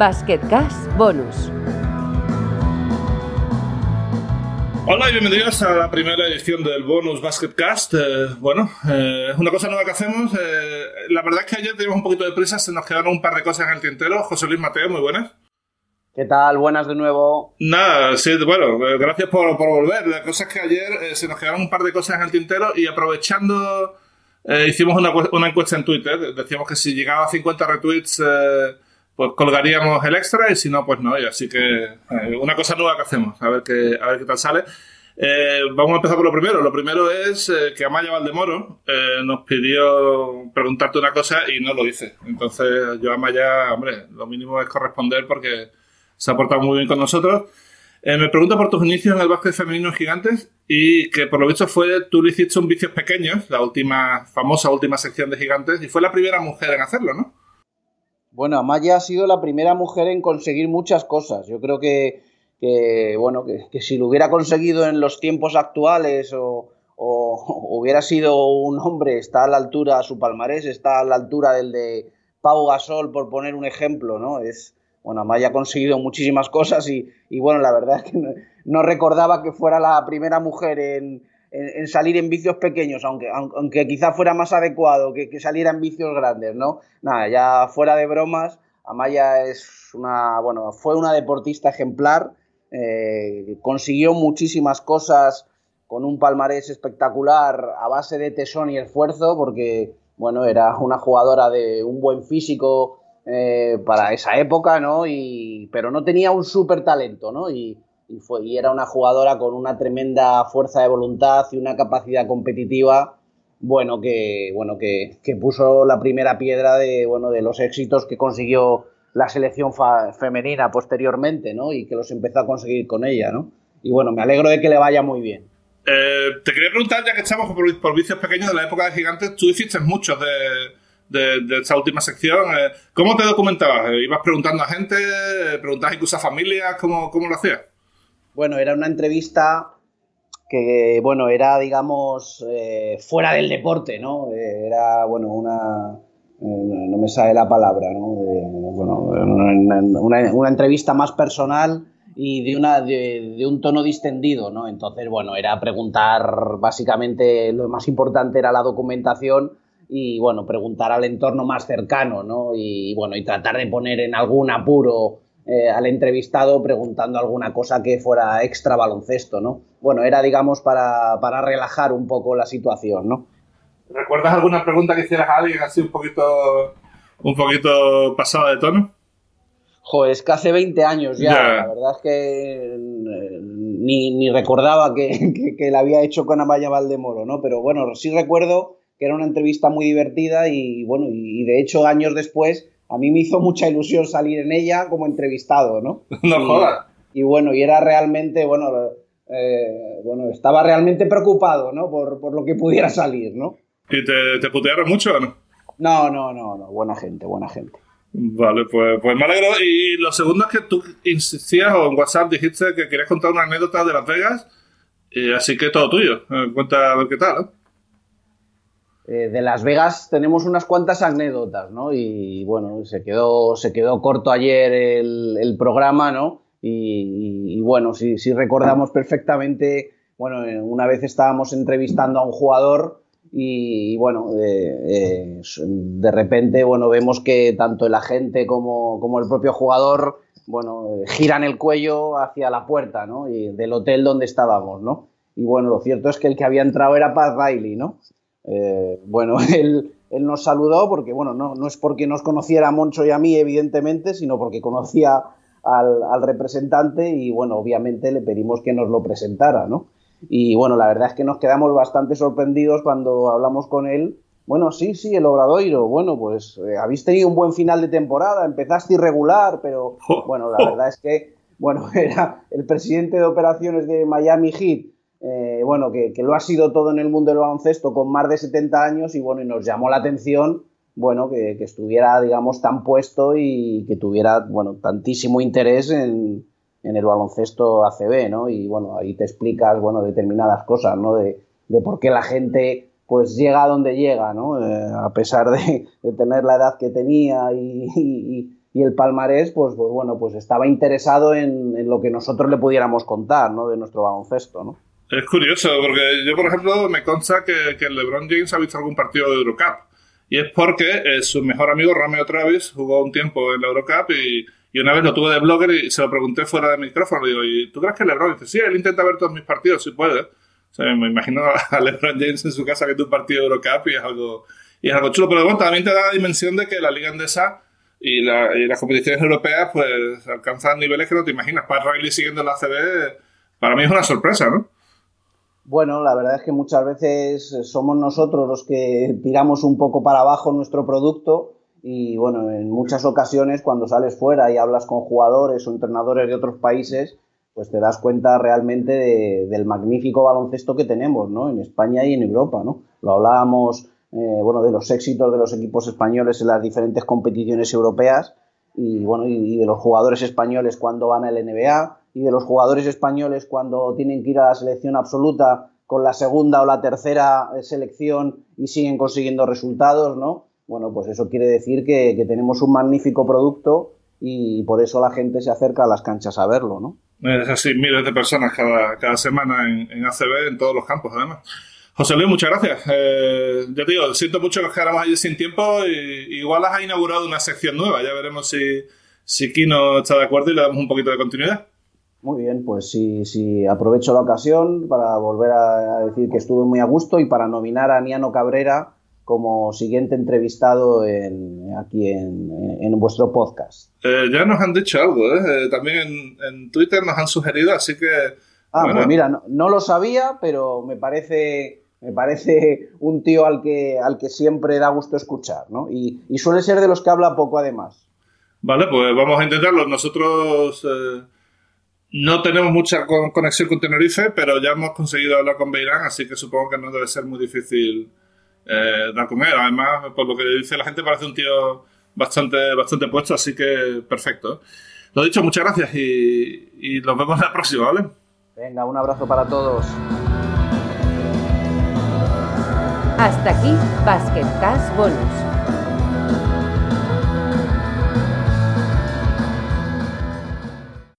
Basketcast Bonus. Hola y bienvenidos a la primera edición del Bonus Basketcast. Eh, bueno, eh, una cosa nueva que hacemos. eh, la verdad es que ayer teníamos un poquito de prisa, se nos quedaron un par de cosas en el tintero. José Luis Mateo, muy buenas. ¿Qué tal? Buenas de nuevo. Nada, sí, bueno, eh, gracias por, por volver. La cosa es que ayer eh, se nos quedaron un par de cosas en el tintero y aprovechando, eh, hicimos una, una encuesta en Twitter. Decíamos que si llegaba a 50 retweets, eh, pues colgaríamos el extra y si no, pues no. Y así que eh, una cosa nueva que hacemos, a ver qué, a ver qué tal sale. Eh, vamos a empezar por lo primero. Lo primero es eh, que Amaya Valdemoro eh, nos pidió preguntarte una cosa y no lo hice. Entonces yo Amaya, hombre, lo mínimo es corresponder porque se ha portado muy bien con nosotros. Me pregunta por tus inicios en el básquet femenino en Gigantes y que por lo visto fue, tú le hiciste un Vicios Pequeños, la última, famosa última sección de Gigantes, y fue la primera mujer en hacerlo, ¿no? Bueno, Amaya ha sido la primera mujer en conseguir muchas cosas. Yo creo que, que, bueno, que, si lo hubiera conseguido en los tiempos actuales o, o hubiera sido un hombre, está a la altura, su palmarés está a la altura del de Pau Gasol, por poner un ejemplo, ¿no? Es, bueno, Amaya ha conseguido muchísimas cosas y, y bueno, la verdad es que no, no recordaba que fuera la primera mujer en, en, salir en vicios pequeños, aunque, aunque quizá fuera más adecuado que, que saliera en vicios grandes, ¿no? Nada, ya fuera de bromas, Amaya es una, bueno, fue una deportista ejemplar, eh, consiguió muchísimas cosas con un palmarés espectacular a base de tesón y esfuerzo, porque, bueno, era una jugadora de un buen físico eh, para esa época, ¿no? Y, pero no tenía un súper talento, ¿no? Y, y, fue, y era una jugadora con una tremenda fuerza de voluntad y una capacidad competitiva, bueno, que, bueno, que, que puso la primera piedra de, bueno, de los éxitos que consiguió la selección femenina posteriormente, ¿no? Y que los empezó a conseguir con ella, ¿no? Y bueno, me alegro de que le vaya muy bien. Eh, te quería preguntar, ya que estamos por, vicios pequeños de la época de Gigantes, tú hiciste muchos de, de, de esta última sección. Eh, ¿Cómo te documentabas? Eh, ¿Ibas preguntando a gente? ¿Preguntabas incluso a familias? ¿Cómo, cómo lo hacías? Bueno, era una entrevista que, bueno, era, digamos, eh, fuera del deporte, ¿no? Eh, era, bueno, una... Eh, no me sale la palabra, ¿no? bueno, una, una, entrevista más personal y de, una, de, un tono distendido, ¿no? Entonces, bueno, era preguntar, básicamente, lo más importante era la documentación y, bueno, preguntar al entorno más cercano, ¿no? Y, bueno, y tratar de poner en algún apuro eh, al entrevistado preguntando alguna cosa que fuera extra baloncesto, ¿no? Bueno, era, digamos, para, para relajar un poco la situación, ¿no? ¿Recuerdas alguna pregunta que hicieras a alguien así un poquito, un poquito pasada de tono? Joder, es que hace 20 años ya, yeah. la verdad es que eh, ni, ni recordaba que, que, que, la había hecho con Amaya Valdemoro, ¿no? Pero bueno, sí recuerdo que era una entrevista muy divertida y bueno, y de hecho años después a mí me hizo mucha ilusión salir en ella como entrevistado, ¿no? No jodas. Y, y, bueno, y era realmente, bueno, eh, bueno, estaba realmente preocupado, ¿no? Por, por, lo que pudiera salir, ¿no? ¿Y te, te putearon mucho o no? No, no, no, no, buena gente, buena gente. Vale, pues, pues me alegro. Y lo segundo es que tú insistías o en WhatsApp dijiste que querías contar una anécdota de Las Vegas, y así que todo tuyo. Eh, cuenta a ver qué tal, ¿no? Eh, de Las Vegas tenemos unas cuantas anécdotas, ¿no? Y bueno, se quedó, se quedó corto ayer el, programa, ¿no? Y, bueno, sí, recordamos perfectamente, bueno, eh, una vez estábamos entrevistando a un jugador y, bueno, eh, de repente, bueno, vemos que tanto el agente como, como el propio jugador, bueno, giran el cuello hacia la puerta, ¿no? Y del hotel donde estábamos, ¿no? Y bueno, lo cierto es que el que había entrado era Pat Riley, ¿no? Eh, bueno, él, él, nos saludó porque, bueno, no, no, es porque nos conociera a Moncho y a mí, evidentemente, sino porque conocía al, al, representante y, bueno, obviamente le pedimos que nos lo presentara, ¿no? Y, bueno, la verdad es que nos quedamos bastante sorprendidos cuando hablamos con él. Bueno, sí, sí, el Obradoiro, bueno, pues eh, habéis tenido un buen final de temporada, empezaste irregular, pero, bueno, la verdad es que, bueno, era el presidente de operaciones de Miami Heat, eh, bueno, que, lo ha sido todo en el mundo del baloncesto con más de 70 años y bueno, y nos llamó la atención, bueno, que, estuviera, digamos, tan puesto y que tuviera, bueno, tantísimo interés en, el baloncesto ACB, ¿no? Y bueno, ahí te explicas, bueno, determinadas cosas, ¿no? De, por qué la gente, pues, llega a donde llega, ¿no? Eh, a pesar de, tener la edad que tenía y el palmarés, pues, pues bueno, pues estaba interesado en, en, lo que nosotros le pudiéramos contar, ¿no? De nuestro baloncesto, ¿no? Es curioso, porque yo, por ejemplo, me consta que, que LeBron James ha visto algún partido de Eurocup. Y es porque eh, su mejor amigo Romeo Travis jugó un tiempo en la Eurocup y, y, una vez lo tuve de blogger y se lo pregunté fuera de micrófono. Digo, ¿y tú crees que LeBron? dice, sí, él intenta ver todos mis partidos si puede. O sea, me imagino a LeBron James en su casa que tu un partido de Eurocup y es algo, y es algo chulo. Pero bueno, también te da la dimensión de que la liga andesa y, la, y las competiciones europeas pues alcanzan niveles que no te imaginas. Para Riley siguiendo la CB, para mí es una sorpresa, ¿no? Bueno, la verdad es que muchas veces somos nosotros los que tiramos un poco para abajo nuestro producto y bueno, en muchas ocasiones cuando sales fuera y hablas con jugadores o entrenadores de otros países, pues te das cuenta realmente de, del magnífico baloncesto que tenemos, ¿no? En España y en Europa, ¿no? Lo hablábamos, eh, bueno, de los éxitos de los equipos españoles en las diferentes competiciones europeas y bueno, y, y de los jugadores españoles cuando van al NBA, y de los jugadores españoles cuando tienen que ir a la selección absoluta con la segunda o la tercera selección y siguen consiguiendo resultados, ¿no? Bueno, pues eso quiere decir que, tenemos un magnífico producto y por eso la gente se acerca a las canchas a verlo, ¿no? Es así, miles de personas cada, cada semana en, en, ACB, en todos los campos, además. José Luis, muchas gracias. Eh, ya te digo, siento mucho que nos quedáramos allí sin tiempo y igual has inaugurado una sección nueva. Ya veremos si, si Kino está de acuerdo y le damos un poquito de continuidad. Muy bien, pues sí, sí, aprovecho la ocasión para volver a decir que estuve muy a gusto y para nominar a Niano Cabrera como siguiente entrevistado en, aquí en, en, vuestro podcast. Eh, ya nos han dicho algo, ¿eh? también en, en, Twitter nos han sugerido, así que... Ah, bueno. pues mira, no, no, lo sabía, pero me parece, me parece un tío al que, al que siempre da gusto escuchar, ¿no? Y, y suele ser de los que habla poco además. Vale, pues vamos a intentarlo. Nosotros... Eh no tenemos mucha conexión con Tenerife, pero ya hemos conseguido hablar con Beirán, así que supongo que no debe ser muy difícil eh, dar con él. Además, por lo que dice la gente, parece un tío bastante, bastante puesto, así que perfecto. Lo dicho, muchas gracias y, y nos vemos la próxima, ¿vale? Venga, un abrazo para todos. Hasta aquí, Basket Cash Bonus.